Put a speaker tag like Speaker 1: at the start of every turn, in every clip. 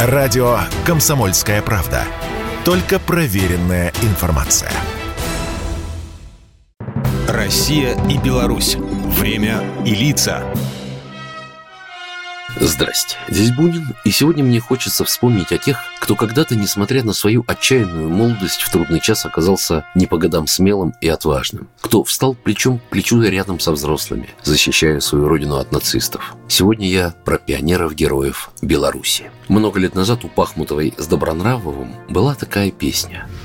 Speaker 1: Радио «Комсомольская правда». Только проверенная информация.
Speaker 2: Россия и Беларусь. Время и лица.
Speaker 3: Здрасте, здесь Бунин, и сегодня мне хочется вспомнить о тех, кто когда-то, несмотря на свою отчаянную молодость, в трудный час оказался не по годам смелым и отважным, кто встал плечом к плечу рядом со взрослыми, защищая свою родину от нацистов. Сегодня я про пионеров-героев Беларуси. Много лет назад у Пахмутовой с Добронравовым была такая песня –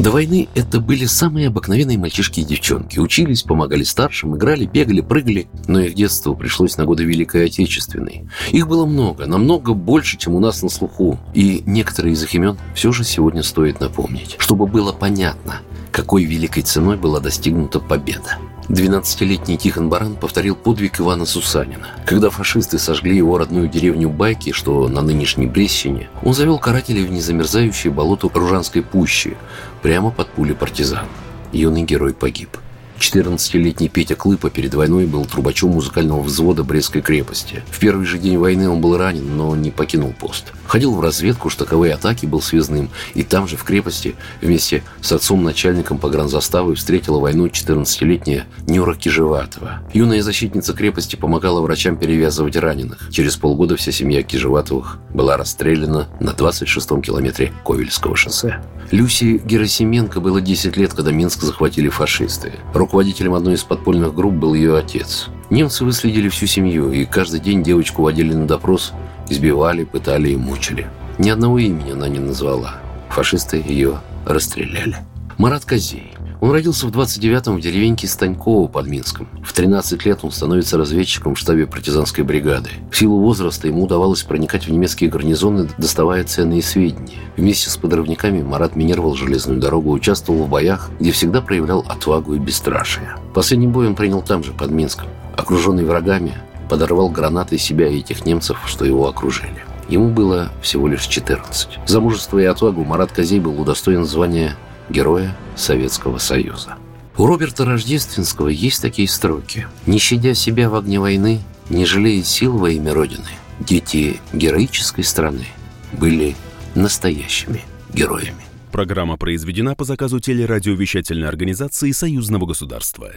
Speaker 3: До войны это были самые обыкновенные мальчишки и девчонки. Учились, помогали старшим, играли, бегали, прыгали. Но их детство пришлось на годы Великой Отечественной. Их было много, намного больше, чем у нас на слуху. И некоторые из их имен все же сегодня стоит напомнить, чтобы было понятно, какой великой ценой была достигнута победа. 12-летний Тихон Баран повторил подвиг Ивана Сусанина. Когда фашисты сожгли его родную деревню Байки, что на нынешней Брещине, он завел карателей в незамерзающее болото Ружанской пущи, прямо под пули партизан. Юный герой погиб. 14-летний Петя Клыпа перед войной был трубачом музыкального взвода Брестской крепости. В первый же день войны он был ранен, но не покинул пост. Ходил в разведку, штаковые атаки, был связным. И там же, в крепости, вместе с отцом-начальником погранзаставы встретила войну 14-летняя Нюра Кижеватова. Юная защитница крепости помогала врачам перевязывать раненых. Через полгода вся семья Кижеватовых была расстреляна на 26-м километре Ковельского шоссе. Люси Герасименко было 10 лет, когда Минск захватили фашисты. Руководителем одной из подпольных групп был ее отец. Немцы выследили всю семью, и каждый день девочку водили на допрос, избивали, пытали и мучили. Ни одного имени она не назвала. Фашисты ее расстреляли. Марат Козей. Он родился в 29-м в деревеньке Станьково под Минском. В 13 лет он становится разведчиком в штабе партизанской бригады. В силу возраста ему удавалось проникать в немецкие гарнизоны, доставая ценные сведения. Вместе с подрывниками Марат минировал железную дорогу, участвовал в боях, где всегда проявлял отвагу и бесстрашие. Последний бой он принял там же, под Минском. Окруженный врагами, подорвал гранатой себя и этих немцев, что его окружили. Ему было всего лишь 14. За мужество и отвагу Марат Козей был удостоен звания Героя Советского Союза. У Роберта Рождественского есть такие строки. «Не щадя себя в огне войны, не жалея сил во имя Родины, дети героической страны были настоящими героями».
Speaker 2: Программа произведена по заказу телерадиовещательной организации Союзного государства.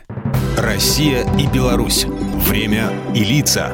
Speaker 2: Россия и Беларусь. Время и лица.